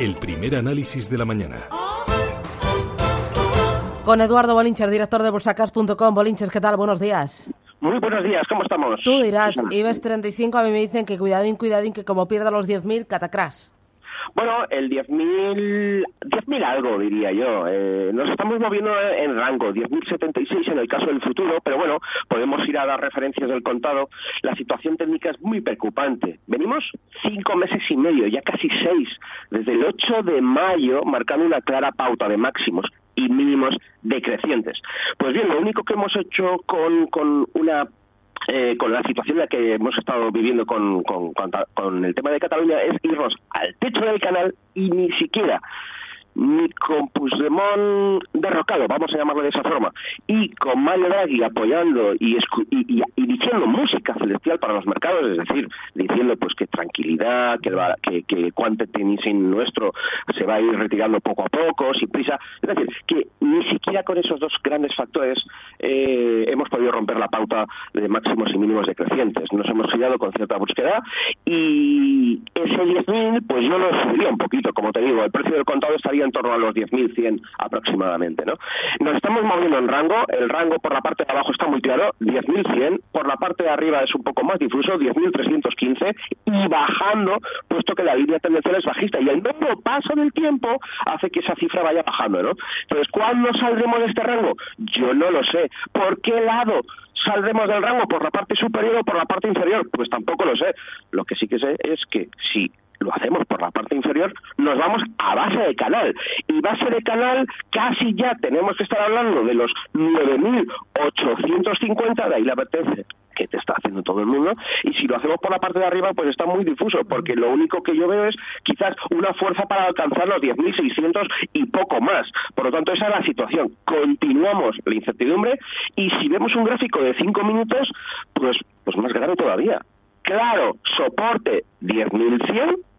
El primer análisis de la mañana. Con Eduardo Bolinches, director de bolsacas.com. Bolinches, ¿qué tal? Buenos días. Muy buenos días, ¿cómo estamos? Tú dirás, IBEX 35, a mí me dicen que cuidadín, cuidadín, que como pierda los 10.000, catacrás. Bueno, el 10.000, 10.000 algo diría yo. Eh, nos estamos moviendo en rango, 10.076 en el caso del futuro, pero bueno, podemos ir a las referencias del contado. La situación técnica es muy preocupante. Venimos cinco meses y medio, ya casi seis, desde el 8 de mayo, marcando una clara pauta de máximos y mínimos decrecientes. Pues bien, lo único que hemos hecho con, con una eh, con la situación la que hemos estado viviendo con, con, con, el tema de Cataluña es irnos al techo del canal y ni siquiera ni con Puigdemont derrocado, vamos a llamarlo de esa forma, y con Mario Draghi apoyando y, y, y, diciendo música celestial para los mercados, es decir, diciendo pues que tranquilidad, que, que, que quantitative nuestro se va a ir retirando poco a poco, sin prisa, es decir, que siquiera con esos dos grandes factores eh, hemos podido romper la pauta de máximos y mínimos decrecientes. Nos hemos fijado con cierta búsqueda y ese 10.000, pues yo lo subiría un poquito, como te digo, el precio del contado estaría en torno a los 10.100 aproximadamente. ¿no? Nos estamos moviendo en rango, el rango por la parte de abajo está muy claro, 10.100, por la parte de arriba es un poco más difuso, 10.315, y bajando, puesto que la línea tendencial es bajista, y el nuevo paso del tiempo hace que esa cifra vaya bajando. ¿no? Entonces, ¿cuándo saldremos de este rango? Yo no lo sé. ¿Por qué lado? saldremos del rango por la parte superior o por la parte inferior? Pues tampoco lo sé. Lo que sí que sé es que si lo hacemos por la parte inferior, nos vamos a base de canal. Y base de canal casi ya tenemos que estar hablando de los 9.850, de ahí la apetece que te está haciendo todo el mundo. Y si lo hacemos por la parte de arriba pues está muy difuso porque lo único que yo veo es quizás una fuerza para alcanzar los 10.600 y poco más. Por lo tanto esa es la situación. Continuamos la incertidumbre y si vemos un gráfico de 5 minutos pues pues más grave todavía. Claro soporte 10.100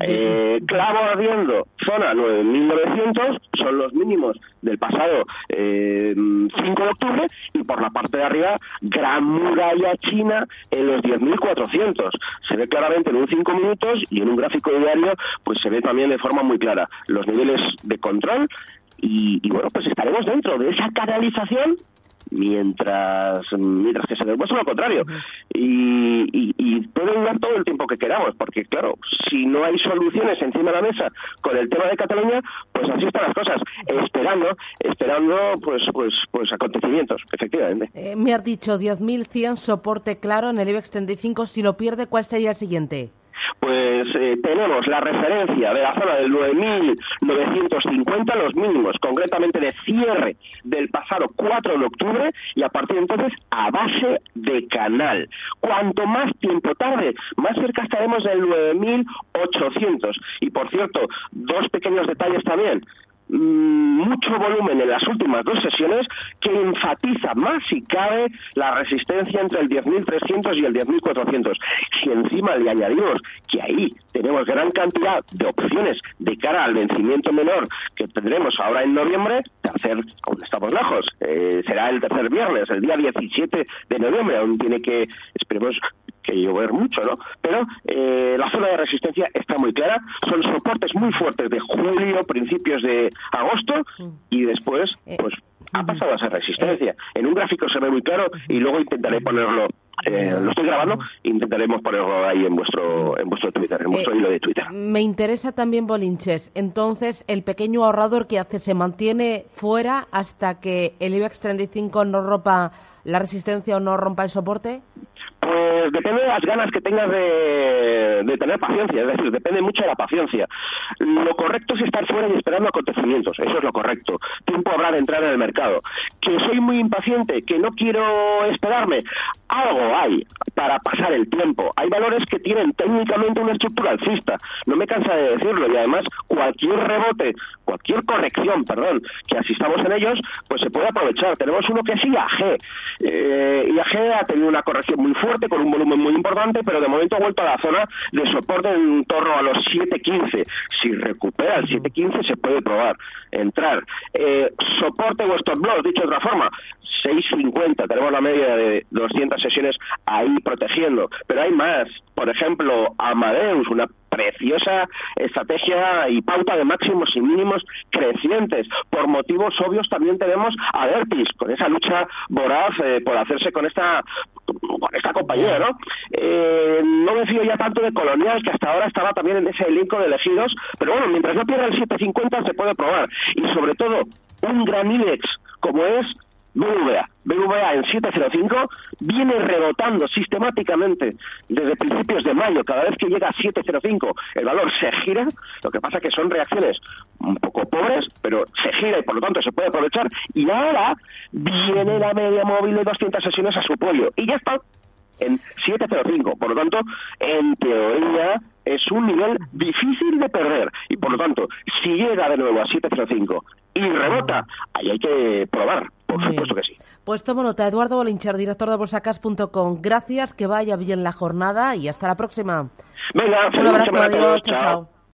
eh, clavo ardiendo, zona 9.900, son los mínimos del pasado eh, 5 de octubre, y por la parte de arriba, gran muralla china en los 10.400. Se ve claramente en un 5 minutos y en un gráfico diario, pues se ve también de forma muy clara los niveles de control. Y, y bueno, pues estaremos dentro de esa canalización mientras mientras que se demuestra lo contrario. Y, y, y puede durar todo el tiempo que queramos porque claro si no hay soluciones encima de la mesa con el tema de Cataluña pues así están las cosas esperando esperando pues pues pues acontecimientos efectivamente. Eh, me has dicho 10.100 soporte claro en el IBEX 35 si lo pierde ¿cuál sería el siguiente? Pues eh, tenemos la referencia de la zona del 9.950, los mínimos concretamente de cierre del pasado 4 de octubre y a partir de entonces a base de canal. Cuanto más tiempo tarde, más cerca estaremos del 9.800. Y por cierto, dos pequeños detalles también. Mm, mucho volumen en las últimas dos sesiones que enfatiza más si cabe la resistencia entre el 10.300 y el 10.400. Si encima le añadimos que ahí tenemos gran cantidad de opciones de cara al vencimiento menor que tendremos ahora en noviembre, tercer, aún estamos lejos, eh, será el tercer viernes, el día 17 de noviembre, aún tiene que, esperemos que llover mucho, ¿no? Pero eh, la zona de resistencia está muy clara, son soportes muy fuertes de julio, principios de agosto y después, eh, pues ha pasado a ser resistencia. En un gráfico se ve muy claro y luego intentaré ponerlo eh, lo estoy grabando, intentaremos ponerlo ahí en vuestro, en vuestro Twitter, en vuestro hilo de Twitter. Me interesa también Bolinches. Entonces, ¿el pequeño ahorrador que hace se mantiene fuera hasta que el IBEX 35 no rompa la resistencia o no rompa el soporte? Pues depende de las ganas que tengas de, de, tener paciencia, es decir, depende mucho de la paciencia. Lo correcto es estar fuera y esperando acontecimientos, eso es lo correcto. Tiempo habrá de entrar en el mercado. Que soy muy impaciente, que no quiero esperarme, algo hay para pasar el tiempo. Hay valores que tienen técnicamente una estructura alcista, no me cansa de decirlo, y además cualquier rebote, cualquier corrección, perdón, que asistamos en ellos, pues se puede aprovechar. Tenemos uno que es IAG. Eh, IAG ha tenido una corrección muy fuerte, con un volumen muy importante, pero de momento ha vuelto a la zona de soporte en torno a los 7.15. Si recupera el 7.15 se puede probar, entrar. Eh, soporte o stop loss, dicho de otra forma, 6.50, tenemos la media de 200 sesiones ahí protegiendo, pero hay más. Por ejemplo, Amadeus, una preciosa estrategia y pauta de máximos y mínimos crecientes. Por motivos obvios también tenemos a Vertis, con esa lucha voraz eh, por hacerse con esta con esta compañía, ¿no? Eh, no me ya tanto de Colonial, que hasta ahora estaba también en ese elenco de elegidos, pero bueno, mientras no pierda el 750 se puede probar. Y sobre todo, un gran IBEX como es BVA. BVA en 705 viene rebotando sistemáticamente desde principios de mayo. Cada vez que llega a 705 el valor se gira. Lo que pasa que son reacciones un poco pobres, pero se gira y por lo tanto se puede aprovechar. Y ahora viene la media móvil de 200 sesiones a su pollo. Y ya está en 705. Por lo tanto, en teoría es un nivel difícil de perder. Y por lo tanto, si llega de nuevo a 705 y rebota, ahí hay que probar. Por supuesto que sí. Pues tomo nota, Eduardo Bolincher, director de bolsacas.com. Gracias, que vaya bien la jornada y hasta la próxima. Venga, un abrazo, adiós, chao. chao.